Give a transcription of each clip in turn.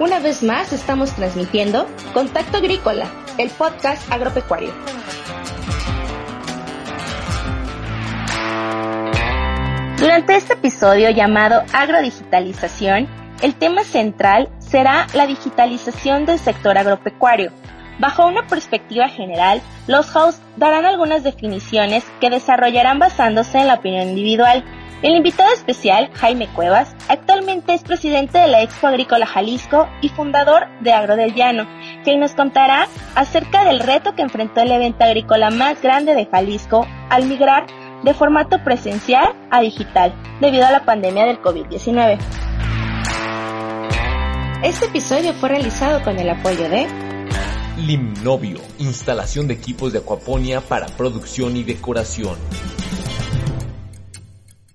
Una vez más estamos transmitiendo Contacto Agrícola, el podcast agropecuario. Durante este episodio llamado Agrodigitalización, el tema central será la digitalización del sector agropecuario. Bajo una perspectiva general, los hosts darán algunas definiciones que desarrollarán basándose en la opinión individual el invitado especial, Jaime Cuevas, actualmente es presidente de la Expo Agrícola Jalisco y fundador de Agro del Llano, quien nos contará acerca del reto que enfrentó el evento agrícola más grande de Jalisco al migrar de formato presencial a digital debido a la pandemia del COVID-19. Este episodio fue realizado con el apoyo de Limnovio, instalación de equipos de acuaponia para producción y decoración.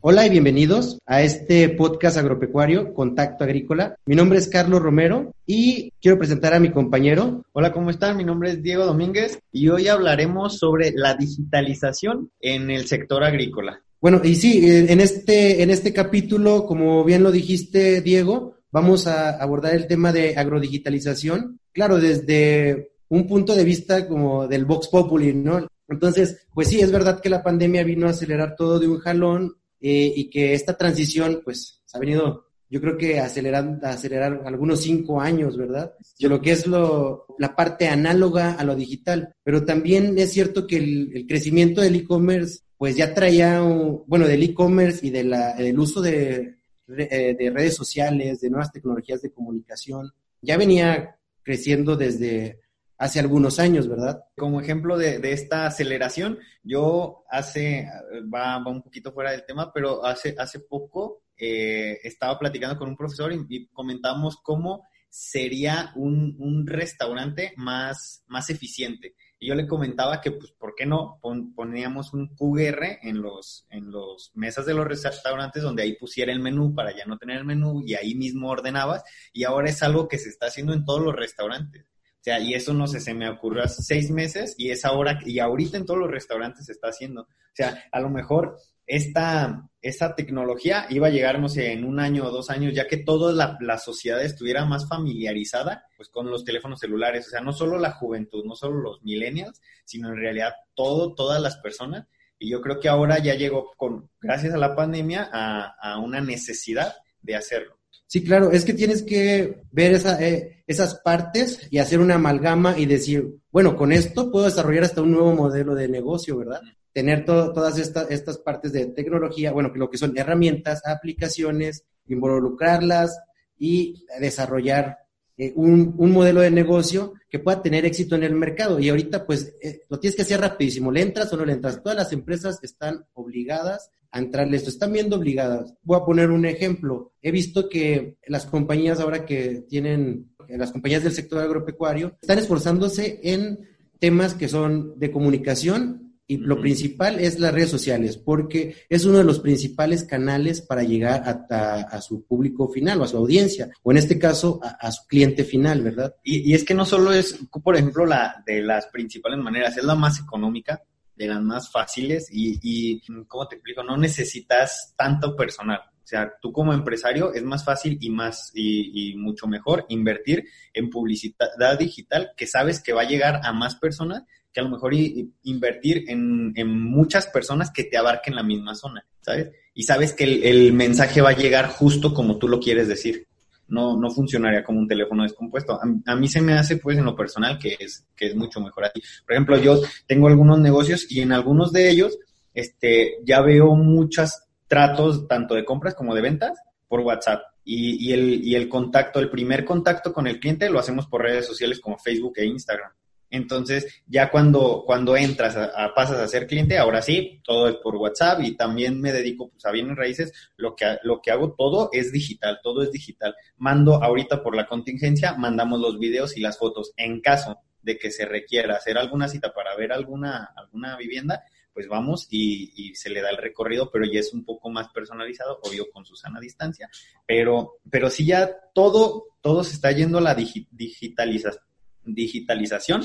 Hola y bienvenidos a este podcast agropecuario Contacto Agrícola. Mi nombre es Carlos Romero y quiero presentar a mi compañero. Hola, ¿cómo están? Mi nombre es Diego Domínguez y hoy hablaremos sobre la digitalización en el sector agrícola. Bueno, y sí, en este, en este capítulo, como bien lo dijiste, Diego, vamos a abordar el tema de agrodigitalización. Claro, desde un punto de vista como del Vox Populi, ¿no? Entonces, pues sí, es verdad que la pandemia vino a acelerar todo de un jalón, eh, y que esta transición, pues, ha venido, yo creo que acelerando, acelerar algunos cinco años, ¿verdad? De lo que es lo, la parte análoga a lo digital. Pero también es cierto que el, crecimiento del e-commerce, pues ya traía, bueno, del e-commerce y del uso de, eh, de redes sociales, de nuevas tecnologías de comunicación, ya venía creciendo desde hace algunos años, ¿verdad? Como ejemplo de, esta aceleración, yo hace, va, un poquito fuera del tema, pero hace, hace poco eh, estaba platicando con un profesor y, comentamos cómo sería un, restaurante más, más eficiente. Y yo le comentaba que, pues, ¿por qué no poníamos un QR en los, en los mesas de los restaurantes donde ahí pusiera el menú para ya no tener el menú y ahí mismo ordenabas? Y ahora es algo que se está haciendo en todos los restaurantes sea, y eso no sé, se me ocurrió hace seis meses y es ahora, y ahorita en todos los restaurantes se está haciendo. O sea, a lo mejor esta, esta tecnología iba a llegar, no sé, en un año o dos años, ya que toda la, la, sociedad estuviera más familiarizada pues con los teléfonos celulares. O sea, no solo la juventud, no solo los millennials, sino en realidad todo, todas las personas. Y yo creo que ahora ya llegó con, gracias a la pandemia, a, a una necesidad de hacerlo. Sí, claro, es que tienes que ver esa, eh, esas partes y hacer una amalgama y decir, bueno, con esto puedo desarrollar hasta un nuevo modelo de negocio, ¿verdad? Tener todas estas, estas partes de tecnología, bueno, que lo que son herramientas, aplicaciones, involucrarlas y desarrollar eh, un, un, modelo de negocio que pueda tener éxito en el mercado. Y ahorita, pues, eh, lo tienes que hacer rapidísimo. ¿Le entras o no le entras? Todas las empresas están obligadas a entrarle esto. Están viendo obligadas. Voy a poner un ejemplo. He visto que las compañías ahora que tienen, las compañías del sector agropecuario, están esforzándose en temas que son de comunicación y lo principal es las redes sociales, porque es uno de los principales canales para llegar a, su público final o a su audiencia, o en este caso a, su cliente final, ¿verdad? Y, y, es que no solo es, por ejemplo, la de las principales maneras, es la más económica, de las más fáciles y, y ¿cómo te explico? No necesitas tanto personal. O sea, tú como empresario es más fácil y más y, y, mucho mejor invertir en publicidad digital que sabes que va a llegar a más personas que a lo mejor invertir en, en, muchas personas que te abarquen la misma zona, ¿sabes? Y sabes que el, el, mensaje va a llegar justo como tú lo quieres decir. No, no funcionaría como un teléfono descompuesto. A, mí se me hace, pues, en lo personal, que es, que es mucho mejor así. Por ejemplo, yo tengo algunos negocios y en algunos de ellos, este, ya veo muchos tratos, tanto de compras como de ventas, por WhatsApp. Y, y, el, y el contacto, el primer contacto con el cliente lo hacemos por redes sociales como Facebook e Instagram. Entonces, ya cuando, cuando entras a, pasas a ser cliente, ahora sí, todo es por WhatsApp y también me dedico pues, a bienes raíces. Lo que, lo que hago todo es digital, todo es digital. Mando ahorita por la contingencia, mandamos los videos y las fotos. En caso de que se requiera hacer alguna cita para ver alguna, alguna vivienda, pues vamos y, se le da el recorrido, pero ya es un poco más personalizado, obvio con Susana a distancia, pero, pero sí ya todo, todo se está yendo a la digitalización,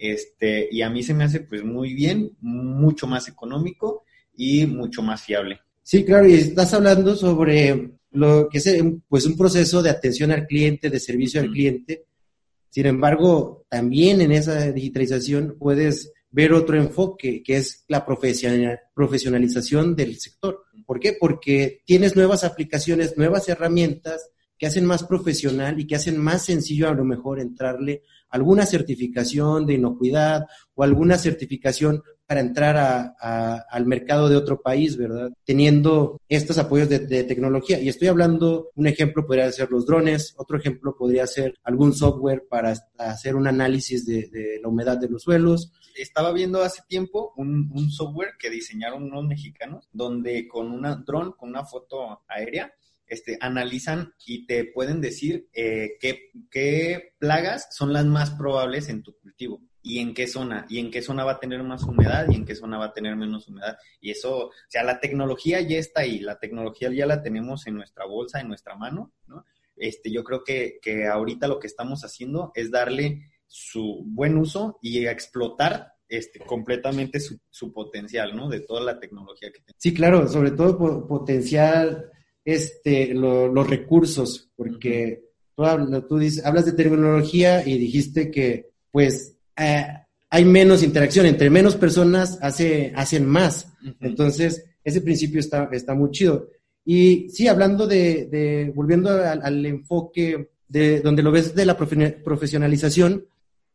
este, y a mí se me hace pues muy bien, mucho más económico y mucho más fiable. Sí, claro, y estás hablando sobre lo que es pues un proceso de atención al cliente, de servicio al cliente. Sin embargo, también en esa digitalización puedes ver otro enfoque, que es la profesionalización del sector. ¿Por qué? Porque tienes nuevas aplicaciones, nuevas herramientas que hacen más profesional y que hacen más sencillo a lo mejor entrarle alguna certificación de inocuidad o alguna certificación para entrar a, al mercado de otro país, ¿verdad? Teniendo estos apoyos de, tecnología. Y estoy hablando, un ejemplo podría ser los drones, otro ejemplo podría ser algún software para hacer un análisis de, la humedad de los suelos. Estaba viendo hace tiempo un, un software que diseñaron unos mexicanos, donde con un dron, con una foto aérea, este, analizan y te pueden decir eh, qué, qué plagas son las más probables en tu cultivo y en qué zona, y en qué zona va a tener más humedad y en qué zona va a tener menos humedad. Y eso, o sea, la tecnología ya está ahí, la tecnología ya la tenemos en nuestra bolsa, en nuestra mano, ¿no? Este, yo creo que, que ahorita lo que estamos haciendo es darle su buen uso y explotar este, completamente su, su potencial, ¿no? De toda la tecnología que tenemos. Sí, claro, sobre todo potencial este, los recursos, porque tú, dices, hablas de tecnología y dijiste que, pues, eh, hay menos interacción, entre menos personas hace, hacen más. Entonces, ese principio está, está muy chido. Y sí, hablando de, volviendo al, enfoque de donde lo ves de la profesionalización,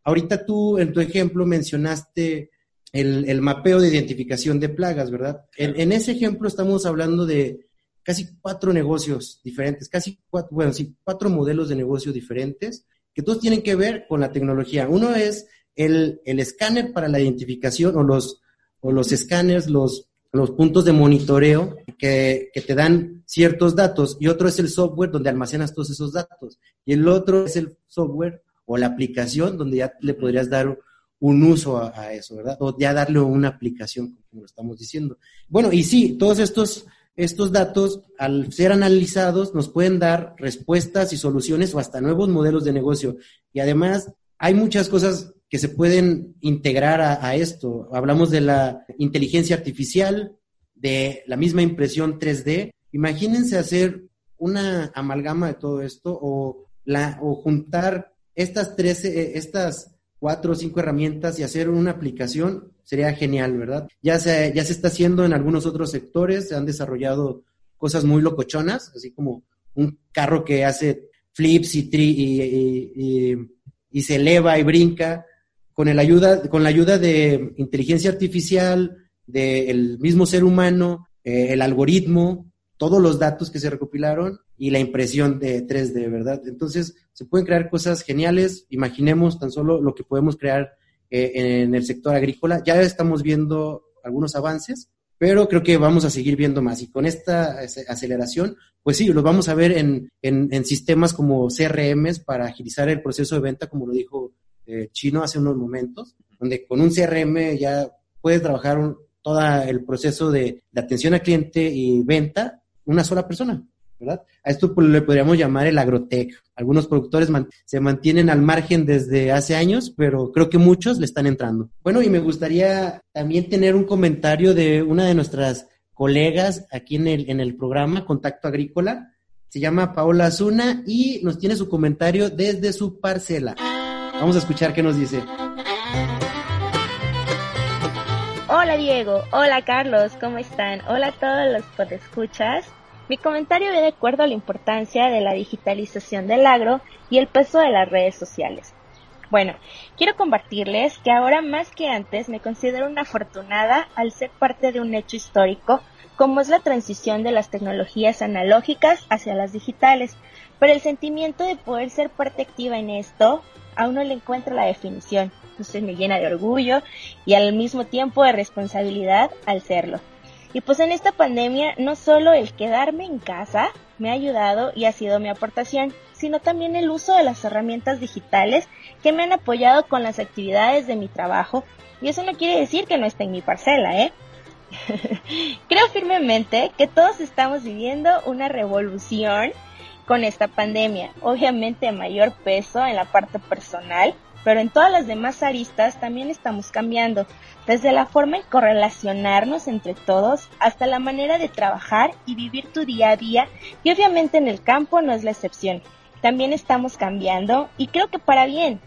ahorita tú en tu ejemplo mencionaste el, mapeo de identificación de plagas, ¿verdad? en, ese ejemplo estamos hablando de, casi cuatro negocios diferentes, casi cuatro, bueno, sí, cuatro modelos de negocio diferentes que todos tienen que ver con la tecnología. Uno es el, el escáner para la identificación o los, o los escáneres, los, los puntos de monitoreo que, que, te dan ciertos datos y otro es el software donde almacenas todos esos datos y el otro es el software o la aplicación donde ya le podrías dar un uso a, a eso, ¿verdad? O ya darle una aplicación, como lo estamos diciendo. Bueno, y sí, todos estos estos datos, al ser analizados, nos pueden dar respuestas y soluciones o hasta nuevos modelos de negocio. Y además, hay muchas cosas que se pueden integrar a, esto. Hablamos de la inteligencia artificial, de la misma impresión 3D. Imagínense hacer una amalgama de todo esto o, o juntar estas tres, eh, estas cuatro o cinco herramientas y hacer una aplicación sería genial, ¿verdad? Ya se, ya se está haciendo en algunos otros sectores, se han desarrollado cosas muy locochonas, así como un carro que hace flips y, y, y, se eleva y brinca, con, el ayuda, con la ayuda de inteligencia artificial, del mismo ser humano, eh, el algoritmo, todos los datos que se recopilaron y la impresión de 3D, ¿verdad? Entonces, se pueden crear cosas geniales. Imaginemos tan solo lo que podemos crear eh, en el sector agrícola. Ya estamos viendo algunos avances, pero creo que vamos a seguir viendo más. Y con esta aceleración, pues sí, lo vamos a ver en, en, sistemas como CRMs para agilizar el proceso de venta, como lo dijo eh, Chino hace unos momentos, donde con un CRM ya puedes trabajar todo el proceso de, de atención al cliente y venta una sola persona. A esto pues, le podríamos llamar el agrotech. Algunos productores se mantienen al margen desde hace años, pero creo que muchos le están entrando. Bueno, y me gustaría también tener un comentario de una de nuestras colegas aquí en el, en el programa Contacto Agrícola. Se llama Paola Zuna y nos tiene su comentario desde su parcela. Vamos a escuchar qué nos dice. Hola Diego, hola Carlos, ¿cómo están? Hola a todos los que escuchas. Mi comentario ve de acuerdo a la importancia de la digitalización del agro y el peso de las redes sociales. Bueno, quiero compartirles que ahora más que antes me considero una afortunada al ser parte de un hecho histórico como es la transición de las tecnologías analógicas hacia las digitales, pero el sentimiento de poder ser parte activa en esto aún no le encuentro la definición, entonces me llena de orgullo y al mismo tiempo de responsabilidad al serlo. Y pues en esta pandemia no solo el quedarme en casa me ha ayudado y ha sido mi aportación, sino también el uso de las herramientas digitales que me han apoyado con las actividades de mi trabajo. Y eso no quiere decir que no esté en mi parcela, ¿eh? Creo firmemente que todos estamos viviendo una revolución con esta pandemia. Obviamente mayor peso en la parte personal, pero en todas las demás aristas también estamos cambiando, desde la forma en correlacionarnos entre todos hasta la manera de trabajar y vivir tu día a día y obviamente en el campo no es la excepción. También estamos cambiando y creo que para bien.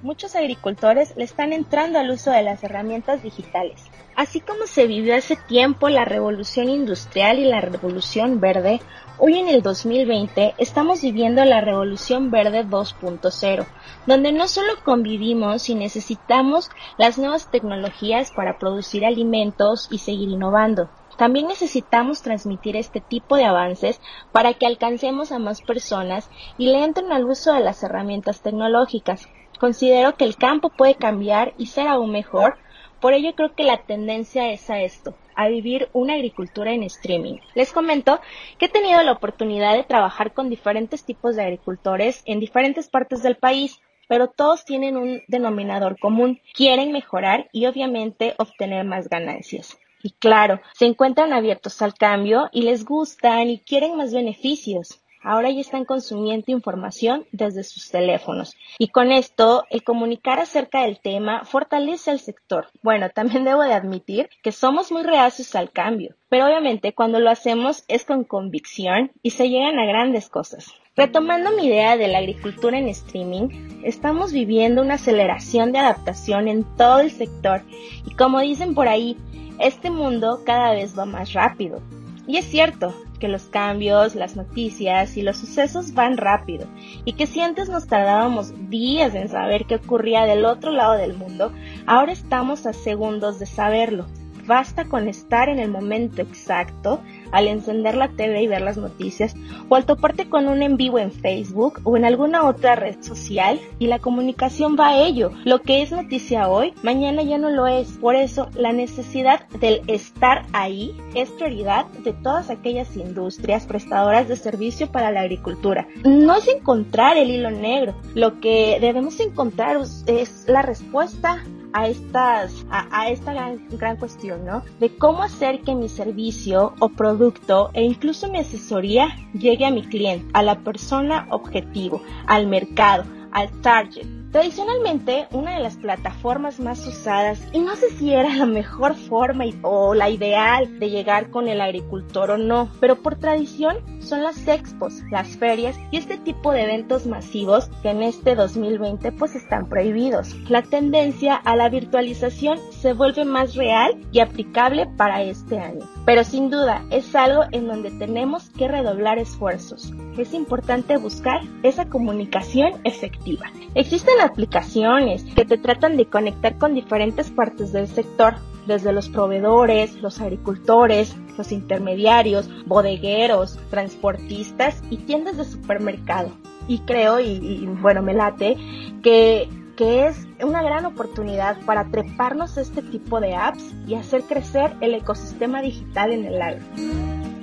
Muchos agricultores le están entrando al uso de las herramientas digitales. Así como se vivió hace tiempo la revolución industrial y la revolución verde, hoy en el 2020 estamos viviendo la revolución verde 2.0, donde no solo convivimos y necesitamos las nuevas tecnologías para producir alimentos y seguir innovando, también necesitamos transmitir este tipo de avances para que alcancemos a más personas y le entren al uso de las herramientas tecnológicas. Considero que el campo puede cambiar y ser aún mejor por ello creo que la tendencia es a esto, a vivir una agricultura en streaming. Les comento que he tenido la oportunidad de trabajar con diferentes tipos de agricultores en diferentes partes del país, pero todos tienen un denominador común, quieren mejorar y obviamente obtener más ganancias. Y claro, se encuentran abiertos al cambio y les gustan y quieren más beneficios ahora ya están consumiendo información desde sus teléfonos. Y con esto, el comunicar acerca del tema fortalece al sector. Bueno, también debo de admitir que somos muy reacios al cambio, pero obviamente cuando lo hacemos es con convicción y se llegan a grandes cosas. Retomando mi idea de la agricultura en streaming, estamos viviendo una aceleración de adaptación en todo el sector y como dicen por ahí, este mundo cada vez va más rápido. Y es cierto, que los cambios, las noticias y los sucesos van rápido y que si antes nos tardábamos días en saber qué ocurría del otro lado del mundo, ahora estamos a segundos de saberlo. Basta con estar en el momento exacto al encender la TV y ver las noticias o al toparte con un en vivo en Facebook o en alguna otra red social y la comunicación va a ello. Lo que es noticia hoy, mañana ya no lo es. Por eso la necesidad del estar ahí es prioridad de todas aquellas industrias prestadoras de servicio para la agricultura. No es encontrar el hilo negro, lo que debemos encontrar es la respuesta a estas a, esta gran, gran cuestión, ¿no? De cómo hacer que mi servicio o producto e incluso mi asesoría llegue a mi cliente, a la persona objetivo, al mercado, al target Tradicionalmente, una de las plataformas más usadas, y no sé si era la mejor forma o la ideal de llegar con el agricultor o no, pero por tradición son las expos, las ferias y este tipo de eventos masivos que en este 2020 pues están prohibidos. La tendencia a la virtualización se vuelve más real y aplicable para este año, pero sin duda es algo en donde tenemos que redoblar esfuerzos. Es importante buscar esa comunicación efectiva. Existen aplicaciones que te tratan de conectar con diferentes partes del sector, desde los proveedores, los agricultores, los intermediarios, bodegueros, transportistas y tiendas de supermercado. Y creo, y, bueno, me late, que, que es una gran oportunidad para treparnos este tipo de apps y hacer crecer el ecosistema digital en el agro.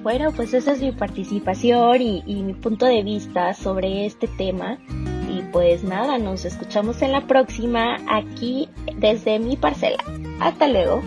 Bueno, pues esa es mi participación y, y mi punto de vista sobre este tema. Pues nada, nos escuchamos en la próxima aquí desde mi parcela. Hasta luego.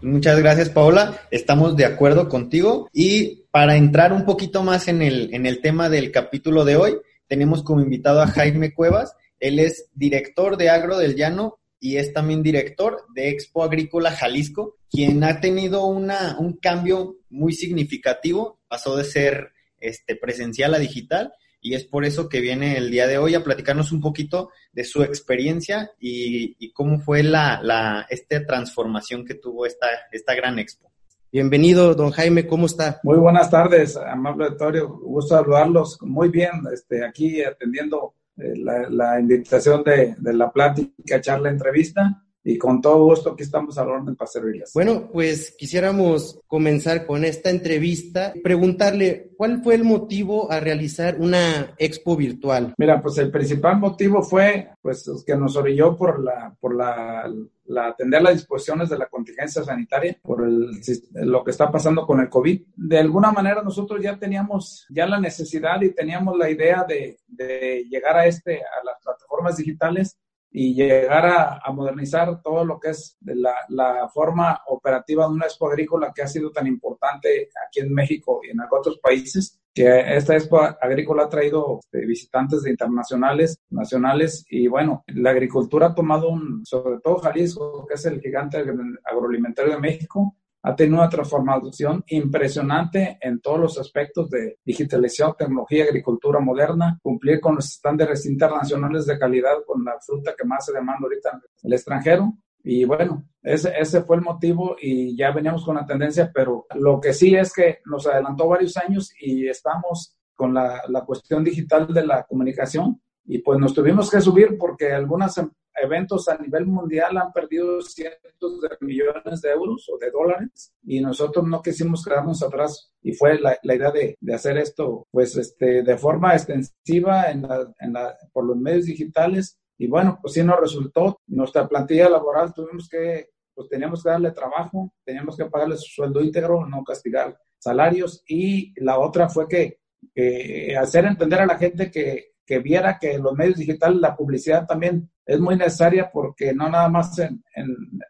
Muchas gracias, Paola. Estamos de acuerdo contigo. Y para entrar un poquito más en el, en el tema del capítulo de hoy, tenemos como invitado a Jaime Cuevas. Él es director de Agro del Llano y es también director de Expo Agrícola Jalisco, quien ha tenido una, un cambio muy significativo, pasó de ser este, presencial a digital y es por eso que viene el día de hoy a platicarnos un poquito de su experiencia y, cómo fue la, la esta transformación que tuvo esta, esta gran expo. Bienvenido, don Jaime, ¿cómo está? Muy buenas tardes, amable auditorio, gusto saludarlos. Muy bien, este, aquí atendiendo eh, la, invitación de, de, la plática, charla, entrevista. Y con todo gusto aquí estamos a la orden para servirles. Bueno, pues quisiéramos comenzar con esta entrevista. Preguntarle, ¿cuál fue el motivo a realizar una expo virtual? Mira, pues el principal motivo fue, pues, que nos orilló por la, por la, la atender las disposiciones de la contingencia sanitaria, por el, lo que está pasando con el COVID. De alguna manera nosotros ya teníamos ya la necesidad y teníamos la idea de, de llegar a este, a las plataformas digitales y llegar a, modernizar todo lo que es la, la, forma operativa de una expo agrícola que ha sido tan importante aquí en México y en otros países. que esta expo agrícola ha traído este, visitantes de internacionales, nacionales, y bueno, la agricultura ha tomado un, sobre todo Jalisco, que es el gigante agroalimentario de México, ha tenido una transformación impresionante en todos los aspectos de digitalización, tecnología, agricultura moderna, cumplir con los estándares internacionales de calidad con la fruta que más se demanda ahorita en el extranjero. Y bueno, ese, ese fue el motivo y ya veníamos con la tendencia, pero lo que sí es que nos adelantó varios años y estamos con la, la cuestión digital de la comunicación y pues nos tuvimos que subir porque algunos em, eventos a nivel mundial han perdido cientos de millones de euros o de dólares y nosotros no quisimos quedarnos atrás. Y fue la, la idea de, de, hacer esto pues este de forma extensiva en la, en la, por los medios digitales. Y bueno pues sí nos resultó. Nuestra plantilla laboral tuvimos que pues teníamos que darle trabajo teníamos que pagarle su sueldo íntegro no castigar salarios. Y la otra fue que eh, hacer entender a la gente que que viera que los medios digitales, la publicidad también es muy necesaria porque no nada más en,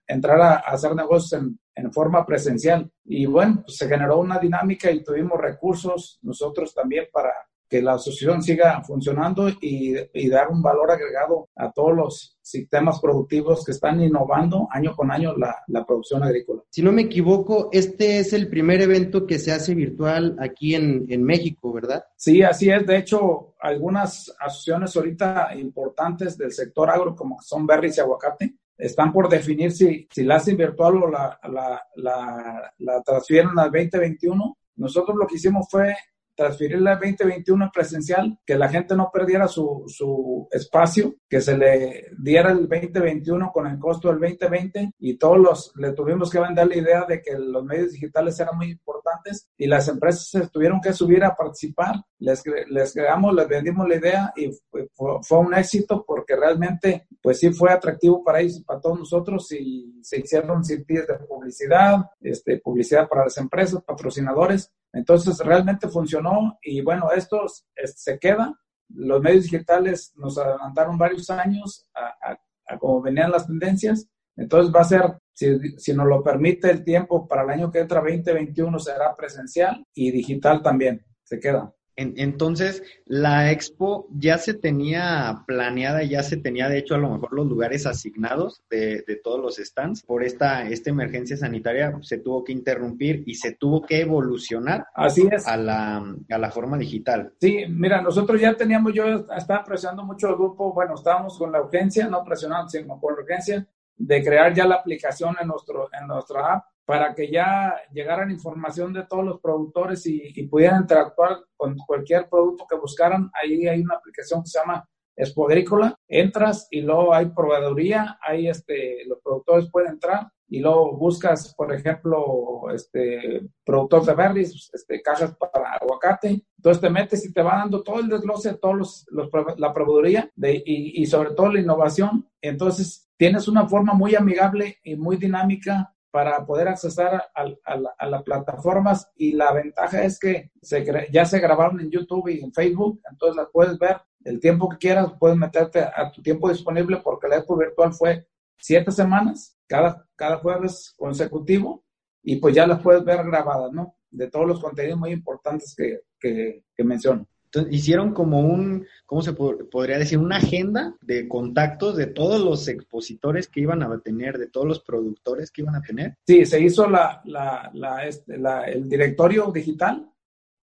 entrar a, hacer negocios en, forma presencial. Y bueno, pues se generó una dinámica y tuvimos recursos nosotros también para que la asociación siga funcionando y, y, dar un valor agregado a todos los sistemas productivos que están innovando año con año la, la, producción agrícola. Si no me equivoco, este es el primer evento que se hace virtual aquí en, en México, ¿verdad? Sí, así es. De hecho, algunas asociaciones ahorita importantes del sector agro, como son berries y aguacate, están por definir si, si la hacen virtual o la, la, la, la transfieren al 2021. Nosotros lo que hicimos fue transferirla al 2021 presencial, que la gente no perdiera su, su espacio, que se le diera el 2021 con el costo del 2020 y todos los, le tuvimos que vender la idea de que los medios digitales eran muy importantes y las empresas se tuvieron que subir a participar, les, les creamos, les vendimos la idea y fue, fue, un éxito porque realmente pues sí fue atractivo para ellos y para todos nosotros y se hicieron sitios de publicidad, este, publicidad para las empresas, patrocinadores entonces, realmente funcionó y bueno, esto se queda. Los medios digitales nos adelantaron varios años a, cómo venían las tendencias. Entonces va a ser, si, si, nos lo permite el tiempo, para el año que entra 2021 será presencial y digital también, se queda entonces, la expo ya se tenía planeada, ya se tenía de hecho a lo mejor los lugares asignados de, todos los stands. Por esta, esta emergencia sanitaria se tuvo que interrumpir y se tuvo que evolucionar Así es. A, la, a la forma digital. Sí, mira, nosotros ya teníamos, yo estaba presionando mucho el grupo, bueno, estábamos con la urgencia, no presionando, sino con la urgencia de crear ya la aplicación en, nuestro, en nuestra app para que ya llegaran información de todos los productores y, pudieran interactuar con cualquier producto que buscaran. Ahí hay una aplicación que se llama Espodrícola. Entras y luego hay proveeduría, ahí este, los productores pueden entrar y luego buscas, por ejemplo, este, productor de berries, este, cajas para aguacate. Entonces te metes y te va dando todo el desglose de todos los, los la proveeduría de, y, y sobre todo la innovación. Entonces tienes una forma muy amigable y muy dinámica para poder accesar a, las plataformas y la ventaja es que se, ya se grabaron en YouTube y en Facebook, entonces las puedes ver el tiempo que quieras, puedes meterte a tu tiempo disponible porque la expo virtual fue siete semanas, cada, cada jueves consecutivo, y pues ya las puedes ver grabadas, ¿no? De todos los contenidos muy importantes que, que, que menciono. Entonces, hicieron como un, ¿cómo se podría decir? Una agenda de contactos de todos los expositores que iban a tener, de todos los productores que iban a tener. Sí, se hizo la, la, la, este, el directorio digital,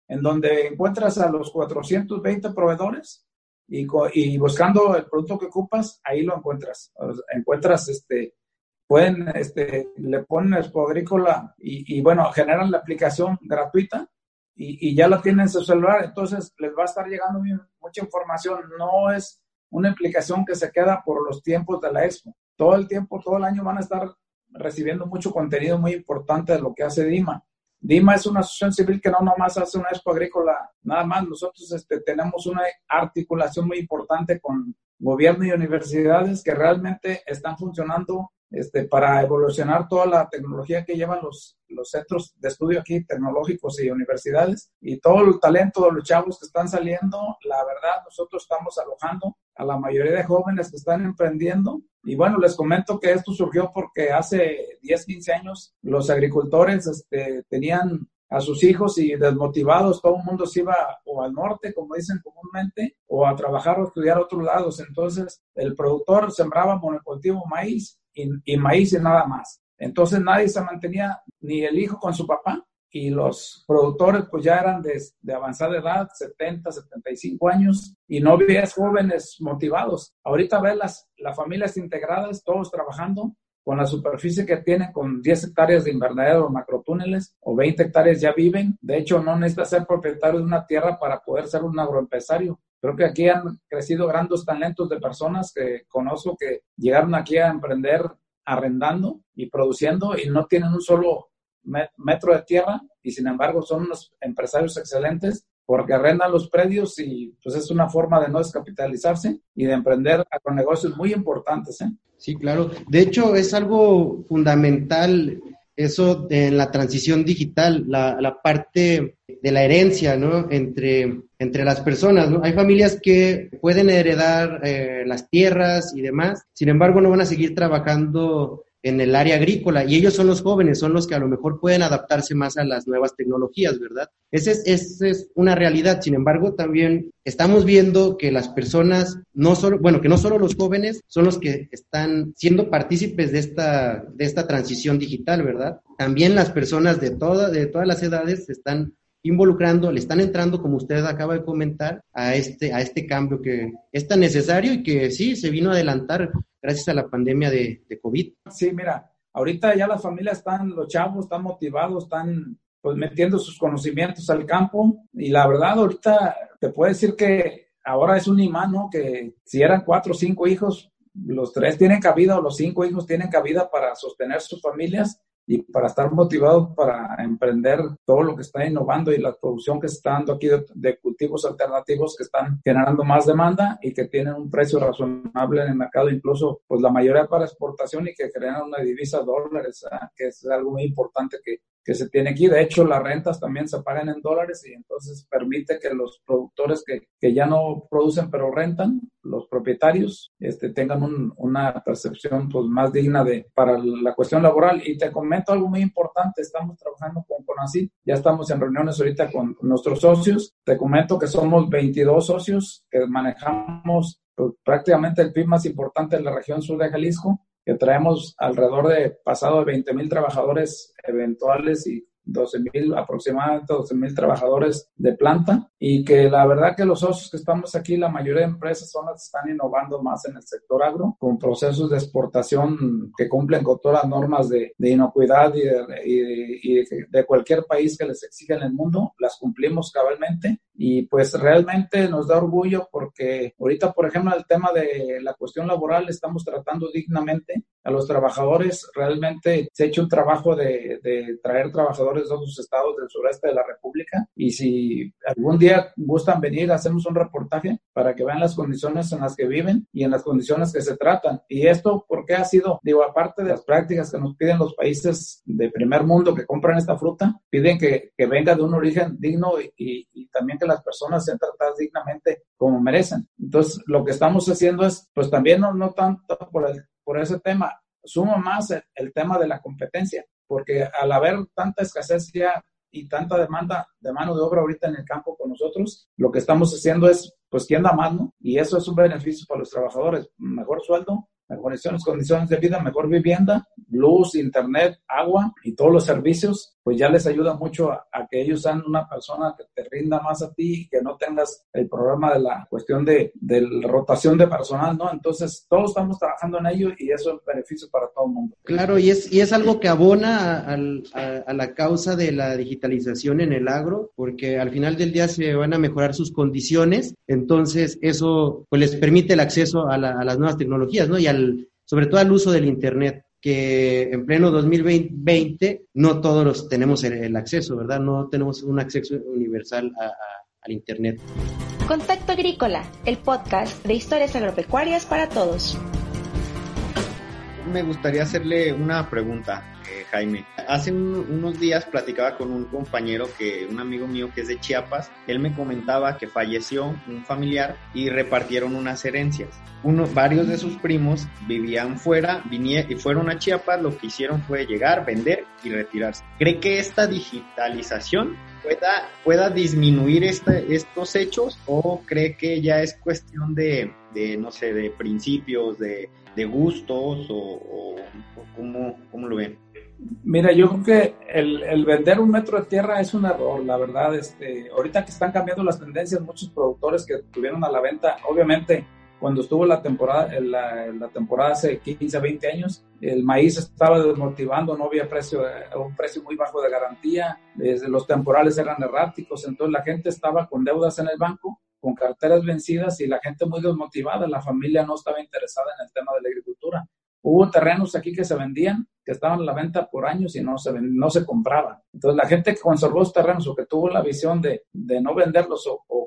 en donde encuentras a los 420 proveedores y, y buscando el producto que ocupas, ahí lo encuentras. Encuentras, este, pueden, este, le ponen Expo Agrícola y, y bueno, generan la aplicación gratuita y, ya la tienen en su celular, entonces les va a estar llegando mucha información. No es una implicación que se queda por los tiempos de la expo. Todo el tiempo, todo el año van a estar recibiendo mucho contenido muy importante de lo que hace DIMA. DIMA es una asociación civil que no nomás hace una expo agrícola, nada más. Nosotros este, tenemos una articulación muy importante con gobierno y universidades que realmente están funcionando este, para evolucionar toda la tecnología que llevan los, los centros de estudio aquí, tecnológicos y universidades, y todo el talento de los chavos que están saliendo, la verdad, nosotros estamos alojando a la mayoría de jóvenes que están emprendiendo. Y bueno, les comento que esto surgió porque hace 10, 15 años los agricultores este, tenían a sus hijos y desmotivados, todo el mundo se iba o al norte, como dicen comúnmente, o a trabajar o estudiar a otros lados. Entonces, el productor sembraba monocultivo maíz y, maíz y nada más. Entonces, nadie se mantenía, ni el hijo con su papá, y los productores pues ya eran de, avanzada edad, 70, 75 años, y no ves jóvenes motivados. Ahorita ves las, las familias integradas, todos trabajando, con la superficie que tienen, con 10 hectáreas de invernadero o macrotúneles o 20 hectáreas ya viven. De hecho, no necesita ser propietario de una tierra para poder ser un agroempresario. Creo que aquí han crecido grandes talentos de personas que conozco que llegaron aquí a emprender arrendando y produciendo y no tienen un solo metro de tierra y sin embargo son unos empresarios excelentes porque arrendan los predios y pues es una forma de no descapitalizarse y de emprender agronegocios muy importantes. ¿eh? Sí, claro. De hecho, es algo fundamental eso en la transición digital, la, la parte de la herencia, ¿no? Entre, entre las personas, ¿no? Hay familias que pueden heredar eh, las tierras y demás, sin embargo, no van a seguir trabajando en el área agrícola y ellos son los jóvenes, son los que a lo mejor pueden adaptarse más a las nuevas tecnologías, ¿verdad? Esa es, es una realidad. Sin embargo, también estamos viendo que las personas, no solo, bueno, que no solo los jóvenes son los que están siendo partícipes de esta, de esta transición digital, ¿verdad? También las personas de, toda, de todas las edades se están involucrando, le están entrando, como usted acaba de comentar, a este, a este cambio que es tan necesario y que sí se vino a adelantar gracias a la pandemia de, de COVID. Sí, mira, ahorita ya las familias están, los chavos están motivados, están pues metiendo sus conocimientos al campo y la verdad ahorita te puedo decir que ahora es un imán, ¿no? Que si eran cuatro o cinco hijos, los tres tienen cabida o los cinco hijos tienen cabida para sostener sus familias y para estar motivados para emprender todo lo que está innovando y la producción que se está dando aquí de, cultivos alternativos que están generando más demanda y que tienen un precio razonable en el mercado, incluso pues la mayoría para exportación y que crean una divisa dólares, ¿ah? que es algo muy importante que, que se tiene aquí. De hecho, las rentas también se pagan en dólares y entonces permite que los productores que, que ya no producen pero rentan, los propietarios, este, tengan un, una percepción pues, más digna de, para la cuestión laboral. Y te comento algo muy importante, estamos trabajando con Conacyt, ya estamos en reuniones ahorita con nuestros socios. Te comento que somos 22 socios que manejamos pues, prácticamente el PIB más importante de la región sur de Jalisco que traemos alrededor de pasado de 20 mil trabajadores eventuales y 12 mil, aproximadamente 12 mil trabajadores de planta. Y que la verdad que los socios que estamos aquí, la mayoría de empresas son las que están innovando más en el sector agro, con procesos de exportación que cumplen con todas las normas de, de inocuidad y, de, y, de, cualquier país que les exija en el mundo, las cumplimos cabalmente y pues realmente nos da orgullo porque ahorita, por ejemplo, el tema de la cuestión laboral estamos tratando dignamente a los trabajadores, realmente se ha hecho un trabajo de, de traer trabajadores de otros estados del sureste de la República y si algún día gustan venir, hacemos un reportaje para que vean las condiciones en las que viven y en las condiciones que se tratan. Y esto, porque ha sido? Digo, aparte de las prácticas que nos piden los países de primer mundo que compran esta fruta, piden que, que venga de un origen digno y, y también que las personas sean tratadas dignamente como merecen. Entonces, lo que estamos haciendo es, pues también no, no tanto por, el, por ese tema, sumo más el, el, tema de la competencia, porque al haber tanta escasez ya y tanta demanda de mano de obra ahorita en el campo con nosotros, lo que estamos haciendo es, pues, ¿quién da más, no? Y eso es un beneficio para los trabajadores, mejor sueldo, mejores condiciones de vida, mejor vivienda, luz, internet, agua y todos los servicios, pues ya les ayuda mucho a, que ellos sean una persona que te rinda más a ti que no tengas el problema de la cuestión de, la rotación de personal, ¿no? Entonces, todos estamos trabajando en ello y eso es beneficio para todo el mundo. Claro, y es, y es algo que abona a la causa de la digitalización en el agro, porque al final del día se van a mejorar sus condiciones, entonces eso pues les permite el acceso a, la, a las nuevas tecnologías, ¿no? Y al, sobre todo al uso del Internet que en pleno 2020 no todos los tenemos el, el acceso, ¿verdad? No tenemos un acceso universal a, a, al Internet. Contacto Agrícola, el podcast de historias agropecuarias para todos. Me gustaría hacerle una pregunta, Jaime. Hace un, unos días platicaba con un compañero que, un amigo mío que es de Chiapas, él me comentaba que falleció un familiar y repartieron unas herencias. Uno, varios de sus primos vivían fuera, vinieron y fueron a Chiapas, lo que hicieron fue llegar, vender y retirarse. ¿Cree que esta digitalización pueda, pueda disminuir estos hechos o cree que ya es cuestión de, de no sé, de principios, de, de gustos o, o, cómo, cómo, lo ven? Mira, yo creo que el, vender un metro de tierra es un error, la verdad. Este, ahorita que están cambiando las tendencias, muchos productores que tuvieron a la venta, obviamente cuando estuvo la temporada, la, temporada hace 15, 20 años, el maíz estaba desmotivando, no había precio, un precio muy bajo de garantía, los temporales eran erráticos, entonces la gente estaba con deudas en el banco, con carteras vencidas y la gente muy desmotivada, la familia no estaba interesada en el tema de la agricultura. Hubo terrenos aquí que se vendían, que estaban a la venta por años y no se, no se compraban. Entonces la gente que conservó los terrenos o que tuvo la visión de, de no venderlos o, o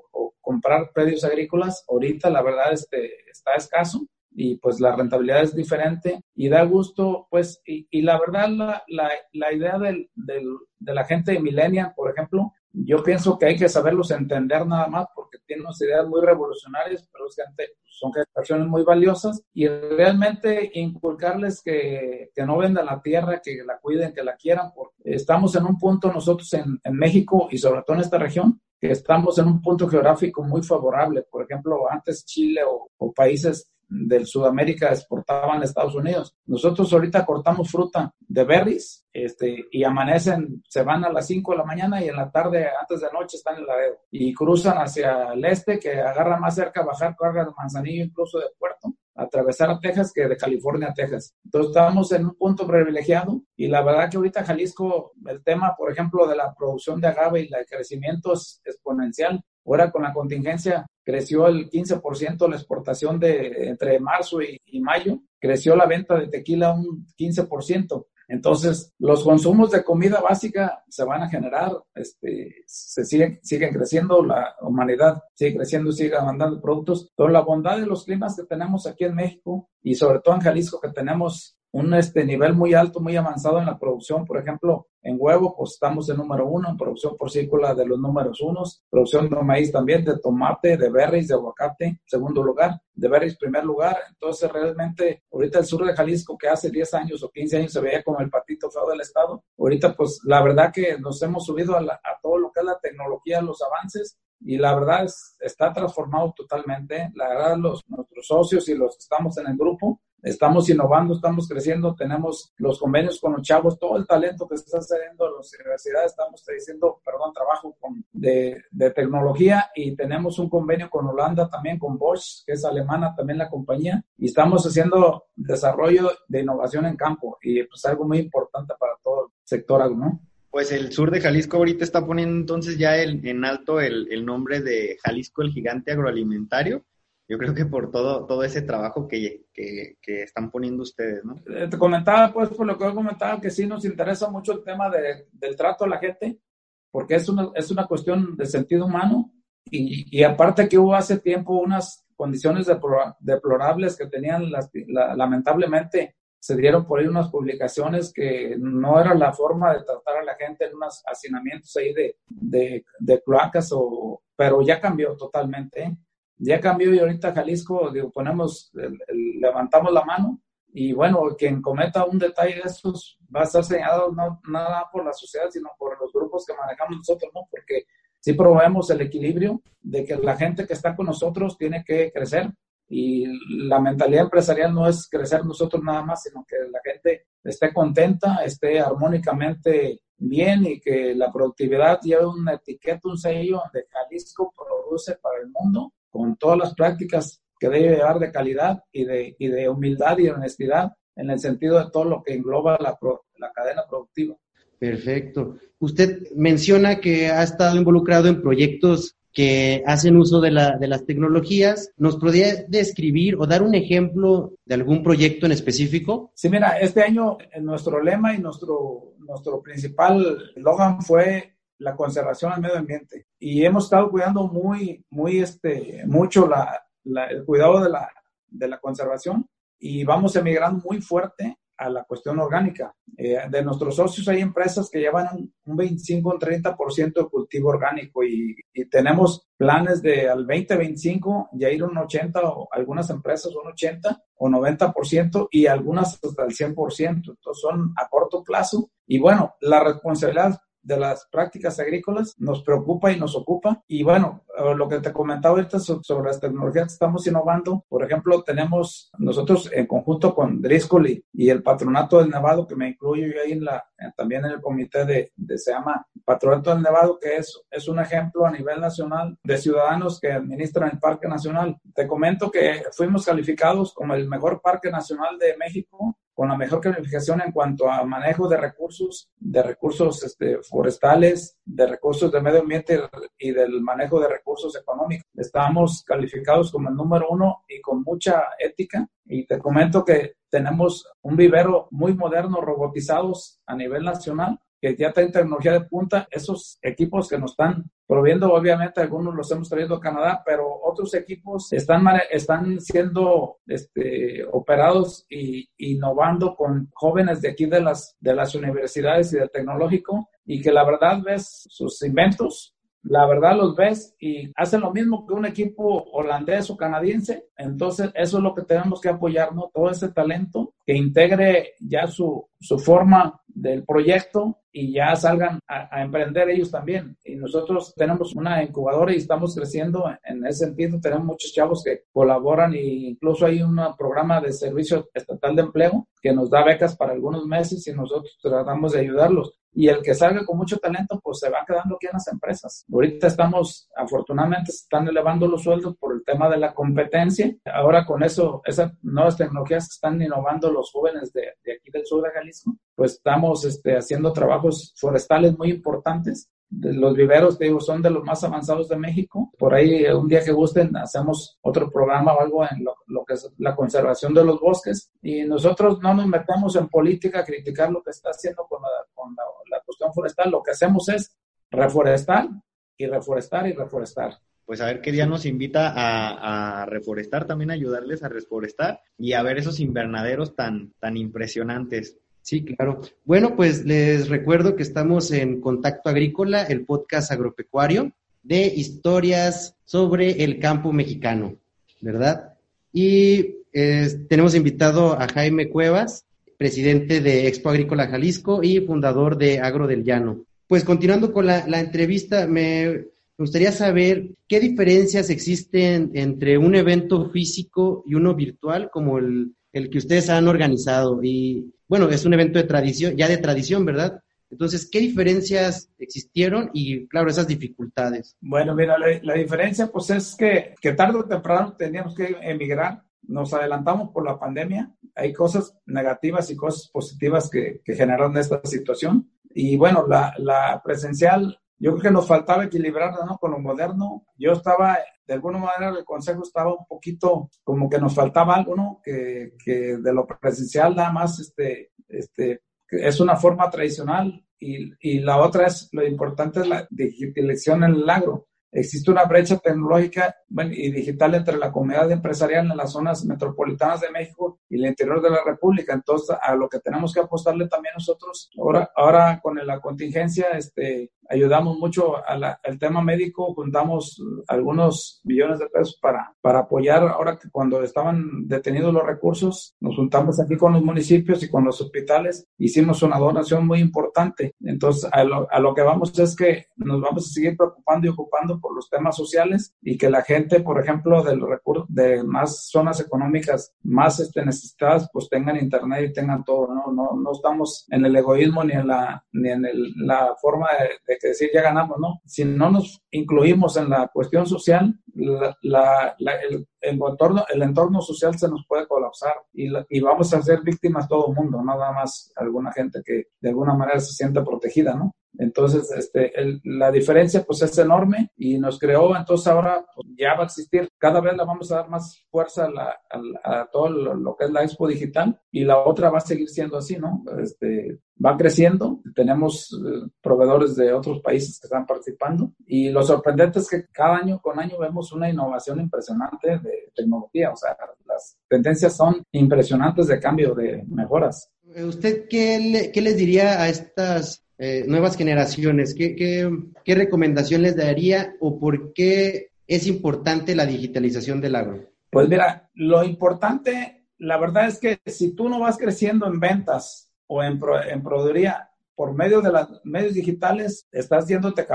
comprar predios agrícolas, ahorita la verdad este, está escaso y pues la rentabilidad es diferente y da gusto, pues, y, y la verdad la, la, la idea del, del, de la gente de Millennial, por ejemplo, yo pienso que hay que saberlos entender nada más porque tienen unas ideas muy revolucionarias, pero es gente, son generaciones muy valiosas y realmente inculcarles que, que, no vendan la tierra, que la cuiden, que la quieran, porque estamos en un punto nosotros en, en México y sobre todo en esta región que estamos en un punto geográfico muy favorable. Por ejemplo, antes Chile o, o países del Sudamérica exportaban a Estados Unidos. Nosotros ahorita cortamos fruta de berries este, y amanecen, se van a las 5 de la mañana y en la tarde, antes de noche, están en la Laredo. Y cruzan hacia el este, que agarra más cerca, bajar carga de manzanillo, incluso de puerto atravesar a Texas que de California a Texas. Entonces estamos en un punto privilegiado y la verdad que ahorita Jalisco, el tema, por ejemplo, de la producción de agave y el crecimiento es exponencial. Ahora con la contingencia creció el 15% la exportación de entre marzo y, mayo, creció la venta de tequila un 15%. Entonces, los consumos de comida básica se van a generar, este, se siguen, siguen creciendo, la humanidad sigue creciendo, sigue mandando productos. Pero la bondad de los climas que tenemos aquí en México y sobre todo en Jalisco, que tenemos un este, nivel muy alto, muy avanzado en la producción. Por ejemplo, en huevo, pues estamos en número uno, en producción porcícola de los números unos, producción de maíz también, de tomate, de berries, de aguacate, segundo lugar, de berries, primer lugar. Entonces, realmente, ahorita el sur de Jalisco, que hace 10 años o 15 años se veía como el patito feo del estado, ahorita, pues, la verdad que nos hemos subido a, todo lo que es la tecnología, los avances, y la verdad es, está transformado totalmente. La verdad, los, nuestros socios y los que estamos en el grupo, estamos innovando, estamos creciendo, tenemos los convenios con los chavos, todo el talento que está saliendo a las universidades, estamos diciendo, perdón, trabajo con, de, tecnología y tenemos un convenio con Holanda también, con Bosch, que es alemana también la compañía, y estamos haciendo desarrollo de innovación en campo y pues algo muy importante para todo el sector, ¿no? Pues el sur de Jalisco ahorita está poniendo entonces ya el, en alto el nombre de Jalisco el gigante agroalimentario yo creo que por todo, todo ese trabajo que, que, que, están poniendo ustedes, ¿no? Eh, te comentaba, pues, por lo que he comentado, que sí nos interesa mucho el tema de, del trato a la gente, porque es una, es una cuestión de sentido humano y, y aparte que hubo hace tiempo unas condiciones deplorables que tenían, las, la, lamentablemente, se dieron por ahí unas publicaciones que no era la forma de tratar a la gente en unos hacinamientos ahí de, de, de cloacas, o, pero ya cambió totalmente. ¿eh? Ya cambió y ahorita Jalisco, digo, ponemos, levantamos la mano y bueno, quien cometa un detalle de estos va a estar señalado no nada por la sociedad, sino por los grupos que manejamos nosotros, ¿no? Porque sí promovemos el equilibrio de que la gente que está con nosotros tiene que crecer y la mentalidad empresarial no es crecer nosotros nada más, sino que la gente esté contenta, esté armónicamente bien y que la productividad lleve una etiqueta, un sello de Jalisco produce para el mundo con todas las prácticas que debe llevar de calidad y de, y de humildad y honestidad en el sentido de todo lo que engloba la, la cadena productiva. Perfecto. Usted menciona que ha estado involucrado en proyectos que hacen uso de, la, de las tecnologías. ¿Nos podría describir o dar un ejemplo de algún proyecto en específico? Sí, mira, este año nuestro lema y nuestro, nuestro principal eslogan fue la conservación al medio ambiente. Y hemos estado cuidando muy, muy, este, mucho la, el cuidado de la, de la conservación y vamos emigrando muy fuerte a la cuestión orgánica. Eh, de nuestros socios hay empresas que llevan un, 25 o un 30% de cultivo orgánico y, tenemos planes de al 2025 ya ir un 80 o algunas empresas un 80 o 90% y algunas hasta el 100%. Entonces son a corto plazo. Y bueno, la responsabilidad de las prácticas agrícolas nos preocupa y nos ocupa. Y bueno, eh, lo que te comentaba ahorita sobre las tecnologías que estamos innovando, por ejemplo, tenemos nosotros en conjunto con Driscoll y, el Patronato del Nevado, que me incluyo yo ahí en la, también en el comité de, de, se llama Patronato del Nevado, que es, es un ejemplo a nivel nacional de ciudadanos que administran el Parque Nacional. Te comento que fuimos calificados como el mejor parque nacional de México con la mejor calificación en cuanto a manejo de recursos, de recursos este, forestales, de recursos de medio ambiente y del manejo de recursos económicos. Estamos calificados como el número uno y con mucha ética. Y te comento que tenemos un vivero muy moderno, robotizados a nivel nacional, que ya está en tecnología de punta, esos equipos que nos están proviendo, obviamente algunos los hemos traído a Canadá, pero otros equipos están, están siendo este, operados y innovando con jóvenes de aquí de las, de las universidades y del tecnológico y que la verdad ves sus inventos la verdad los ves y hacen lo mismo que un equipo holandés o canadiense. Entonces, eso es lo que tenemos que apoyar, ¿no? Todo ese talento que integre ya su, su forma del proyecto y ya salgan a, emprender ellos también. Y nosotros tenemos una incubadora y estamos creciendo en ese sentido. Tenemos muchos chavos que colaboran e incluso hay un programa de servicio estatal de empleo que nos da becas para algunos meses y nosotros tratamos de ayudarlos y el que salga con mucho talento, pues se va quedando aquí en las empresas. Ahorita estamos, afortunadamente, se están elevando los sueldos por el tema de la competencia. Ahora con eso, esas nuevas tecnologías que están innovando los jóvenes de, de aquí del sur de Jalisco, pues estamos este, haciendo trabajos forestales muy importantes los viveros, digo, son de los más avanzados de México. Por ahí, un día que gusten, hacemos otro programa o algo en lo, que es la conservación de los bosques. Y nosotros no nos metemos en política a criticar lo que está haciendo con la, con la, cuestión forestal. Lo que hacemos es reforestar y reforestar y reforestar pues a ver qué día nos invita a, a, reforestar, también ayudarles a reforestar y a ver esos invernaderos tan, tan impresionantes. Sí, claro. Bueno, pues les recuerdo que estamos en Contacto Agrícola, el podcast agropecuario de historias sobre el campo mexicano, ¿verdad? Y tenemos invitado a Jaime Cuevas, presidente de Expo Agrícola Jalisco y fundador de Agro del Llano. Pues continuando con la, entrevista, me gustaría saber qué diferencias existen entre un evento físico y uno virtual como el, el que ustedes han organizado y bueno, es un evento de tradición, ya de tradición, ¿verdad? Entonces, ¿qué diferencias existieron y, claro, esas dificultades? Bueno, mira, la, diferencia pues es que, que tarde o temprano teníamos que emigrar, nos adelantamos por la pandemia, hay cosas negativas y cosas positivas que, generaron esta situación. Y bueno, la, la presencial yo creo que nos faltaba equilibrar ¿no? con lo moderno. Yo estaba, de alguna manera, el consejo estaba un poquito como que nos faltaba algo, ¿no? Que, que de lo presencial nada más este, este, es una forma tradicional y, y la otra es, lo importante es la digitalización en el agro existe una brecha tecnológica y digital entre la comunidad empresarial en las zonas metropolitanas de México y el interior de la República. Entonces, a lo que tenemos que apostarle también nosotros, ahora, ahora con la contingencia, este, ayudamos mucho al tema médico, juntamos algunos millones de pesos para, para apoyar, ahora que cuando estaban detenidos los recursos, nos juntamos aquí con los municipios y con los hospitales, hicimos una donación muy importante. Entonces, a lo, a lo que vamos es que nos vamos a seguir preocupando y ocupando por los temas sociales y que la gente, por ejemplo, de más zonas económicas más este, necesitadas, pues tengan internet y tengan todo, ¿no? No, no estamos en el egoísmo ni en la, ni en la forma de, de, decir ya ganamos, ¿no? Si no nos incluimos en la cuestión social, el, entorno, social se nos puede colapsar y, vamos a ser víctimas todo el mundo, nada más alguna gente que de alguna manera se siente protegida, ¿no? Entonces, este, la diferencia pues es enorme y nos creó, entonces ahora pues, ya va a existir, cada vez le vamos a dar más fuerza a, todo lo, que es la expo digital y la otra va a seguir siendo así, ¿no? Este, va creciendo, tenemos eh, proveedores de otros países que están participando y lo sorprendente es que cada año con año vemos una innovación impresionante de tecnología, o sea, las tendencias son impresionantes de cambio, de mejoras. ¿Usted qué, qué les diría a estas eh, nuevas generaciones? ¿Qué, ¿Qué, qué, recomendación les daría o por qué es importante la digitalización del agro? Pues mira, lo importante, la verdad es que si tú no vas creciendo en ventas o en, en proveeduría por medio de los medios digitales, estás yendo, te,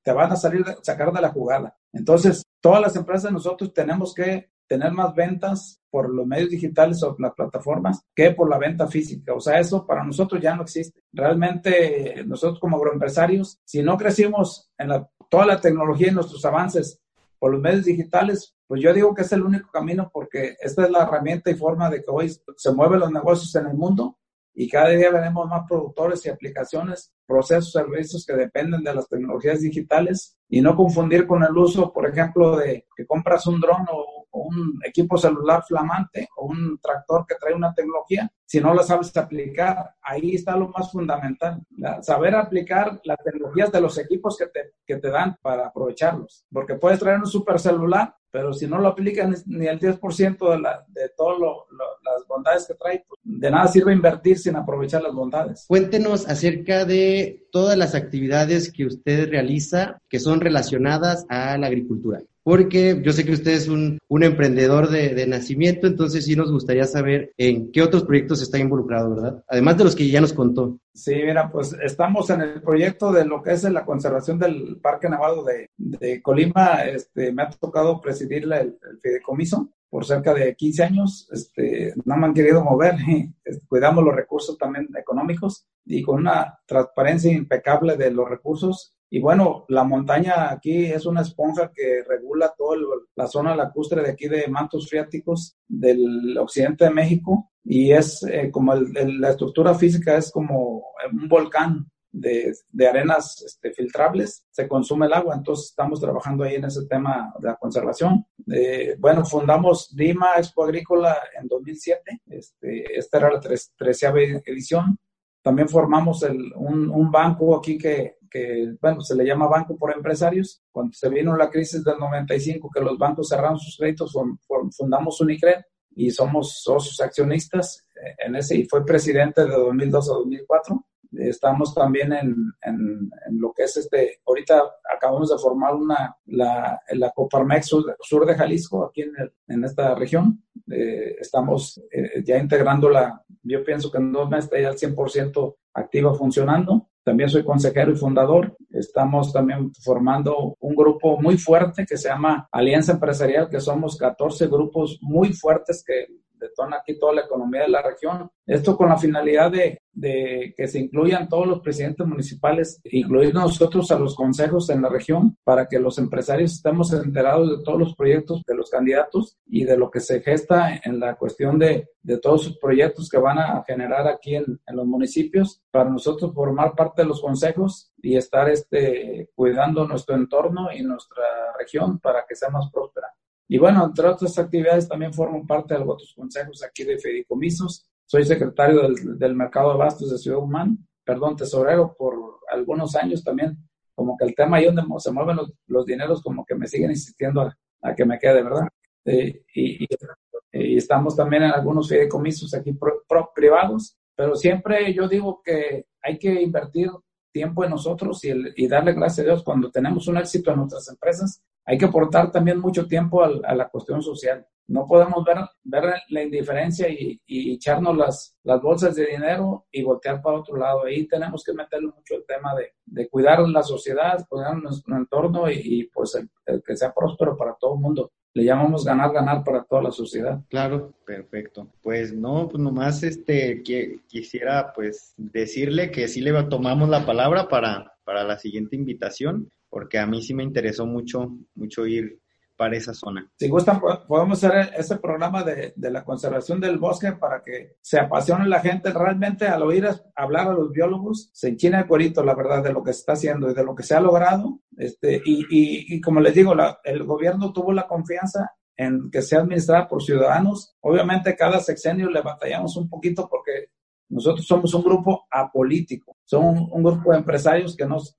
te, van a salir, sacar de la jugada. Entonces, todas las empresas nosotros tenemos que tener más ventas por los medios digitales o las plataformas que por la venta física. O sea, eso para nosotros ya no existe. Realmente nosotros como agroempresarios, si no crecimos en la, toda la tecnología y nuestros avances por los medios digitales, pues yo digo que es el único camino porque esta es la herramienta y forma de que hoy se mueven los negocios en el mundo y cada día veremos más productores y aplicaciones, procesos, servicios que dependen de las tecnologías digitales y no confundir con el uso, por ejemplo, de que compras un dron o, un equipo celular flamante o un tractor que trae una tecnología, si no la sabes aplicar, ahí está lo más fundamental, saber aplicar las tecnologías de los equipos que te, que te dan para aprovecharlos, porque puedes traer un super celular, pero si no lo aplican ni el 10% de, la, de todas las bondades que trae, pues de nada sirve invertir sin aprovechar las bondades. Cuéntenos acerca de todas las actividades que usted realiza que son relacionadas a la agricultura porque yo sé que usted es un, emprendedor de, nacimiento, entonces sí nos gustaría saber en qué otros proyectos está involucrado, ¿verdad? Además de los que ya nos contó. Sí, mira, pues estamos en el proyecto de lo que es la conservación del Parque Nevado de, Colima. Este, me ha tocado presidir el, fideicomiso por cerca de 15 años. Este, no me han querido mover. Cuidamos los recursos también económicos y con una transparencia impecable de los recursos y bueno, la montaña aquí es una esponja que regula toda la zona lacustre de aquí de mantos freáticos del occidente de México y es eh, como la estructura física es como un volcán de, de arenas este, filtrables, se consume el agua, entonces estamos trabajando ahí en ese tema de la conservación. Eh, bueno, fundamos Dima Expo Agrícola en 2007, este, esta era la treceava edición. También formamos un, un banco aquí que que, bueno, se le llama Banco por Empresarios. Cuando se vino la crisis del 95, que los bancos cerraron sus créditos, fundamos Unicred y somos socios accionistas en ese y fue presidente de 2002 a 2004. Estamos también en, en, lo que es este, ahorita acabamos de formar una, la, la Coparmex sur, de Jalisco, aquí en, en esta región. Eh, estamos eh, ya integrando la, yo pienso que en dos meses está ya al 100% activa funcionando. También soy consejero y fundador. Estamos también formando un grupo muy fuerte que se llama Alianza Empresarial, que somos 14 grupos muy fuertes que detona aquí toda la economía de la región. Esto con la finalidad de, de, que se incluyan todos los presidentes municipales, incluir nosotros a los consejos en la región, para que los empresarios estemos enterados de todos los proyectos de los candidatos y de lo que se gesta en la cuestión de, de todos sus proyectos que van a generar aquí en, en, los municipios, para nosotros formar parte de los consejos y estar este, cuidando nuestro entorno y nuestra región para que sea más próspera. Y bueno, entre otras actividades también formo parte de otros consejos aquí de Fedicomisos. Soy secretario del, del Mercado de Abastos de Ciudad Humán, perdón, tesorero por algunos años también. Como que el tema ahí donde se mueven los, los dineros, como que me siguen insistiendo a, que me quede, ¿verdad? Eh, y, y, estamos también en algunos fideicomisos aquí privados, pero siempre yo digo que hay que invertir tiempo en nosotros y, el, y darle gracias a Dios cuando tenemos un éxito en nuestras empresas, hay que aportar también mucho tiempo a, la cuestión social. No podemos ver, la indiferencia y, echarnos las, las, bolsas de dinero y voltear para otro lado. Ahí tenemos que meterle mucho el tema de, cuidar la sociedad, cuidar nuestro entorno y, pues el, que sea próspero para todo el mundo. Le llamamos ganar, ganar para toda la sociedad. Claro, perfecto. Pues no, pues nomás este, quisiera pues decirle que sí le tomamos la palabra para, para la siguiente invitación porque a mí sí me interesó mucho, mucho ir para esa zona. Si gustan, podemos hacer ese programa de, de, la conservación del bosque para que se apasione la gente. Realmente al oír hablar a los biólogos, se enchina el cuerito, la verdad, de lo que se está haciendo y de lo que se ha logrado. Este, y, y, y como les digo, la, el gobierno tuvo la confianza en que sea administrada por ciudadanos. Obviamente cada sexenio le batallamos un poquito porque nosotros somos un grupo apolítico, son un, grupo de empresarios que nos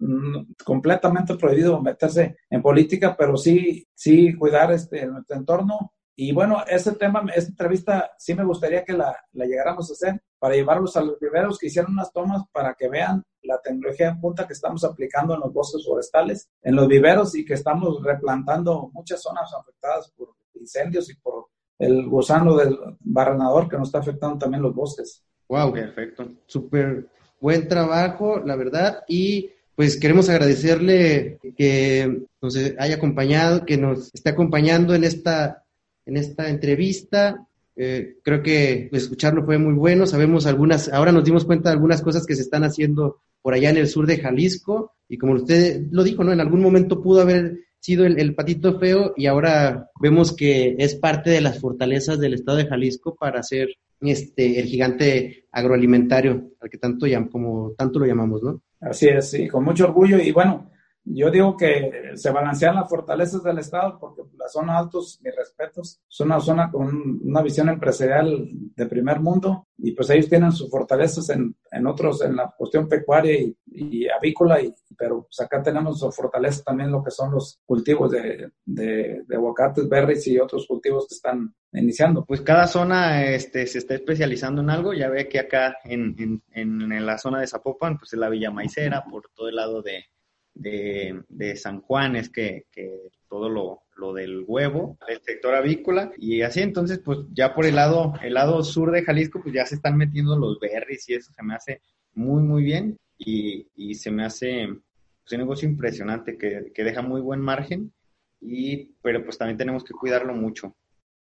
completamente prohibido meterse en política, pero sí, sí cuidar este, nuestro entorno Y bueno, ese tema, esta entrevista sí me gustaría que la, la llegáramos a hacer para llevarlos a los viveros que hicieron unas tomas para que vean la tecnología en punta que estamos aplicando en los bosques forestales, en los viveros y que estamos replantando muchas zonas afectadas por incendios y por el gusano del barrenador que nos está afectando también los bosques. Wow, perfecto. Súper buen trabajo, la verdad. Y pues queremos agradecerle que nos haya acompañado, que nos esté acompañando en esta, en esta entrevista. Eh, creo que pues, escucharlo fue muy bueno. Sabemos algunas, ahora nos dimos cuenta de algunas cosas que se están haciendo por allá en el sur de Jalisco. Y como usted lo dijo, ¿no? En algún momento pudo haber sido el, patito feo y ahora vemos que es parte de las fortalezas del estado de Jalisco para ser este el gigante agroalimentario al que tanto como tanto lo llamamos, ¿no? Así es, con mucho orgullo y bueno, yo digo que se balancean las fortalezas del Estado porque la zona altos, mis respetos, es una zona con una visión empresarial de primer mundo y pues ellos tienen sus fortalezas en, en otros, en la cuestión pecuaria y, avícola, y, pero pues acá tenemos su fortaleza también lo que son los cultivos de, de, de aguacates, berries y otros cultivos que están iniciando. Pues cada zona este, se está especializando en algo, ya ve que acá en, en, en la zona de Zapopan, pues es la Villa Maicera, por todo el lado de de, San Juan es que, que todo lo, lo, del huevo, el sector avícola, y así entonces, pues ya por el lado, el lado sur de Jalisco, pues ya se están metiendo los berries y eso se me hace muy, muy bien y, y se me hace pues, un negocio impresionante que, que deja muy buen margen, y, pero pues también tenemos que cuidarlo mucho.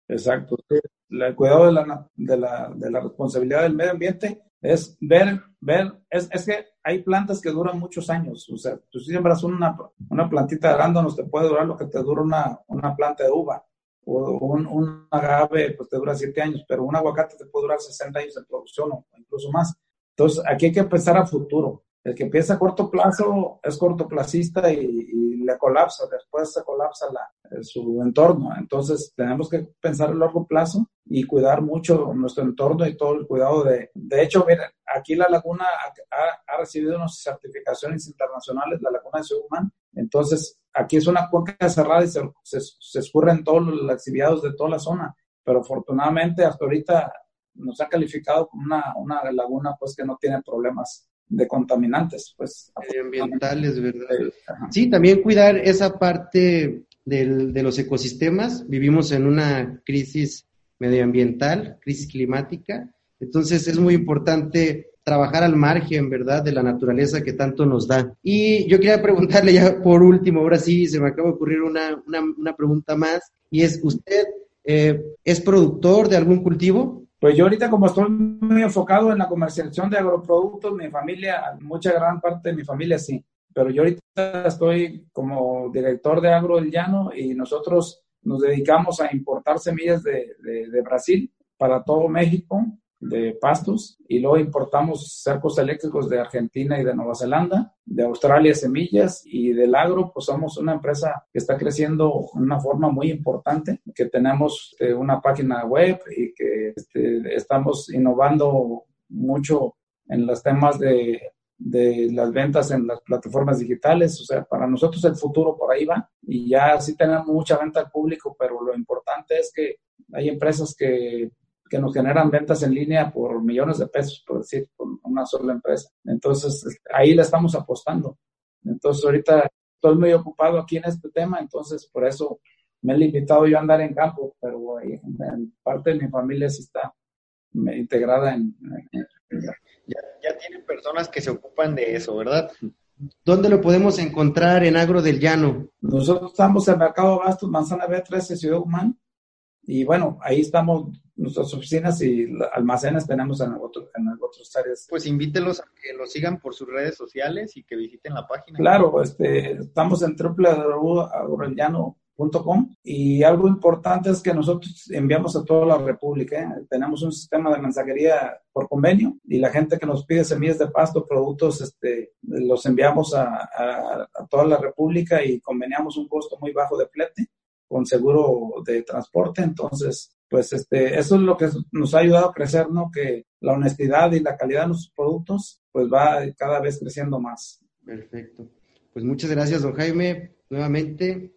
Exacto. El cuidado de la, de la, de la responsabilidad del medio ambiente es ver, ver, es, es, que hay plantas que duran muchos años. O sea, tú siembras una, una plantita de arándanos, te puede durar lo que te dura una, una planta de uva. O un, un, agave, pues te dura siete años, pero un aguacate te puede durar 60 años de producción o incluso más. Entonces, aquí hay que pensar a futuro. El que empieza a corto plazo es cortoplacista y, y le colapsa, después se colapsa la, su entorno. Entonces, tenemos que pensar a largo plazo y cuidar mucho nuestro entorno y todo el cuidado de... De hecho, miren, aquí la laguna ha, recibido unas certificaciones internacionales, la laguna de Seuman. Entonces, aquí es una cuenca cerrada y se, se, escurren todos los actividades de toda la zona. Pero afortunadamente, hasta ahorita nos ha calificado como una, una laguna pues que no tiene problemas de contaminantes, pues. Medioambientales, ¿verdad? Sí, también cuidar esa parte del, de los ecosistemas. Vivimos en una crisis medioambiental, crisis climática. Entonces es muy importante trabajar al margen, ¿verdad?, de la naturaleza que tanto nos da. Y yo quería preguntarle ya por último, ahora sí, se me acaba de ocurrir una, una, una pregunta más, y es, ¿usted eh, es productor de algún cultivo? Pues yo ahorita como estoy muy enfocado en la comercialización de agroproductos, mi familia, mucha gran parte de mi familia sí, pero yo ahorita estoy como director de Agro del Llano y nosotros nos dedicamos a importar semillas de, de, de Brasil para todo México de pastos y luego importamos cercos eléctricos de Argentina y de Nueva Zelanda, de Australia semillas y del agro, pues somos una empresa que está creciendo de una forma muy importante, que tenemos eh, una página web y que este, estamos innovando mucho en los temas de, de las ventas en las plataformas digitales, o sea, para nosotros el futuro por ahí va y ya sí tenemos mucha venta al público, pero lo importante es que hay empresas que que nos generan ventas en línea por millones de pesos, por decir, con una sola empresa. Entonces, ahí le estamos apostando. Entonces, ahorita estoy muy ocupado aquí en este tema, entonces por eso me he limitado yo a andar en campo, pero ahí, en parte de mi familia sí está integrada en... ya, ya tienen personas que se ocupan de eso, ¿verdad? ¿Dónde lo podemos encontrar en Agro del Llano? Nosotros estamos en Mercado Bastos, Manzana B13, Ciudad Humán. Y bueno, ahí estamos nuestras oficinas y almacenes tenemos en, otro, en otras áreas. Pues invítelos a que lo sigan por sus redes sociales y que visiten la página. Claro, este, estamos en www.agorellano.com y algo importante es que nosotros enviamos a toda la República. ¿eh? Tenemos un sistema de mensajería por convenio y la gente que nos pide semillas de pasto, productos, este, los enviamos a, a, a toda la República y conveniamos un costo muy bajo de flete con seguro de transporte. Entonces, pues este, eso es lo que nos ha ayudado a crecer, ¿no? Que la honestidad y la calidad de nuestros productos, pues va cada vez creciendo más. Perfecto. Pues muchas gracias, don Jaime, nuevamente.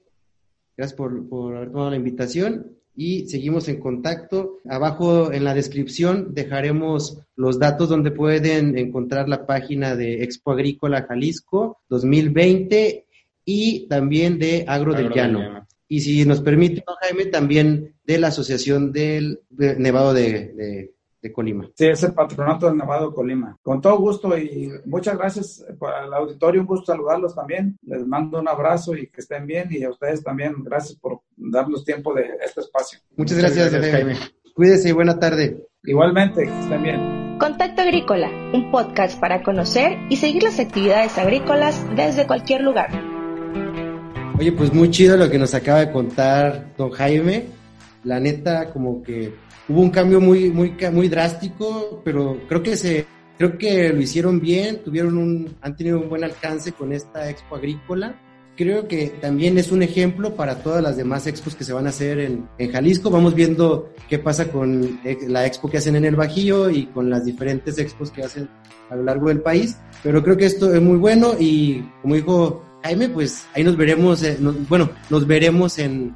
Gracias por, por haber tomado la invitación y seguimos en contacto. Abajo en la descripción dejaremos los datos donde pueden encontrar la página de Expo Agrícola Jalisco 2020 y también de Agro, del Llano. Y si nos permite, Jaime, también de la Asociación del Nevado de de Colima. Sí, es el patronato del Nevado de Colima. Con todo gusto y muchas gracias para el auditorio, un gusto saludarlos también. Les mando un abrazo y que estén bien y a ustedes también gracias por darnos tiempo de este espacio. Muchas gracias, Jaime. Cuídese y buena tarde. Igualmente, que estén bien. Contacto Agrícola, un podcast para conocer y seguir las actividades agrícolas desde cualquier lugar. Oye, pues muy chido lo que nos acaba de contar don Jaime. La neta, como que hubo un cambio muy, muy, muy drástico, pero creo que se, creo que lo hicieron bien, tuvieron un, han tenido un buen alcance con esta expo agrícola. Creo que también es un ejemplo para todas las demás expos que se van a hacer en, en Jalisco. Vamos viendo qué pasa con la expo que hacen en el Bajío y con las diferentes expos que hacen a lo largo del país. Pero creo que esto es muy bueno y como dijo Jaime, pues ahí nos veremos, eh, bueno, nos veremos en,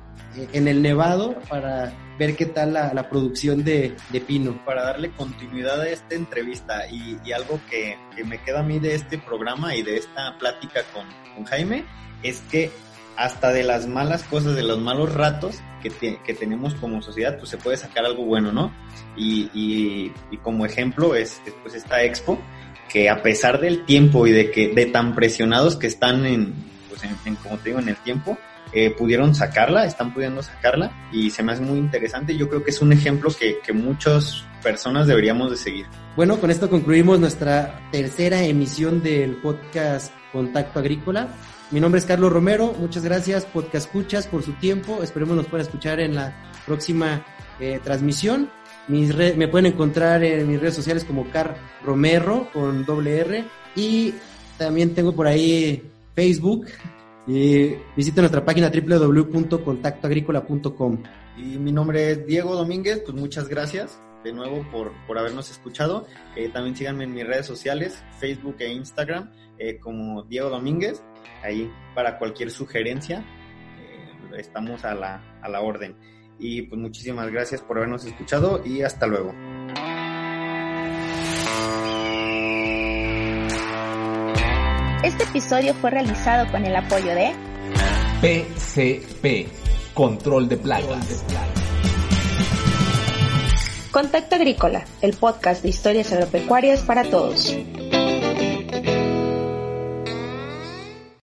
en el Nevado para ver qué tal la, producción de, Pino. Para darle continuidad a esta entrevista y, algo que, me queda a mí de este programa y de esta plática con, Jaime es que hasta de las malas cosas, de los malos ratos que, tenemos como sociedad, pues se puede sacar algo bueno, ¿no? Y, como ejemplo es pues esta expo, que a pesar del tiempo y de que de tan presionados que están en, pues en como te digo, en el tiempo, eh, pudieron sacarla, están pudiendo sacarla y se me hace muy interesante. Yo creo que es un ejemplo que, que muchas personas deberíamos de seguir. Bueno, con esto concluimos nuestra tercera emisión del podcast Contacto Agrícola. Mi nombre es Carlos Romero, muchas gracias Podcast Escuchas por su tiempo, esperemos nos puedan escuchar en la próxima eh, transmisión. Mis me pueden encontrar en mis redes sociales como Car Romero con doble R y también tengo por ahí Facebook y visita nuestra página www.contactoagrícola.com. Y mi nombre es Diego Domínguez, pues muchas gracias de nuevo por, por habernos escuchado. Eh, también síganme en mis redes sociales, Facebook e Instagram, eh, como Diego Domínguez. Ahí para cualquier sugerencia eh, estamos a la, a la orden. Y pues muchísimas gracias por habernos escuchado y hasta luego. Este episodio fue realizado con el apoyo de PCP, Control de Plagas. Contacto Agrícola, el podcast de historias agropecuarias para todos.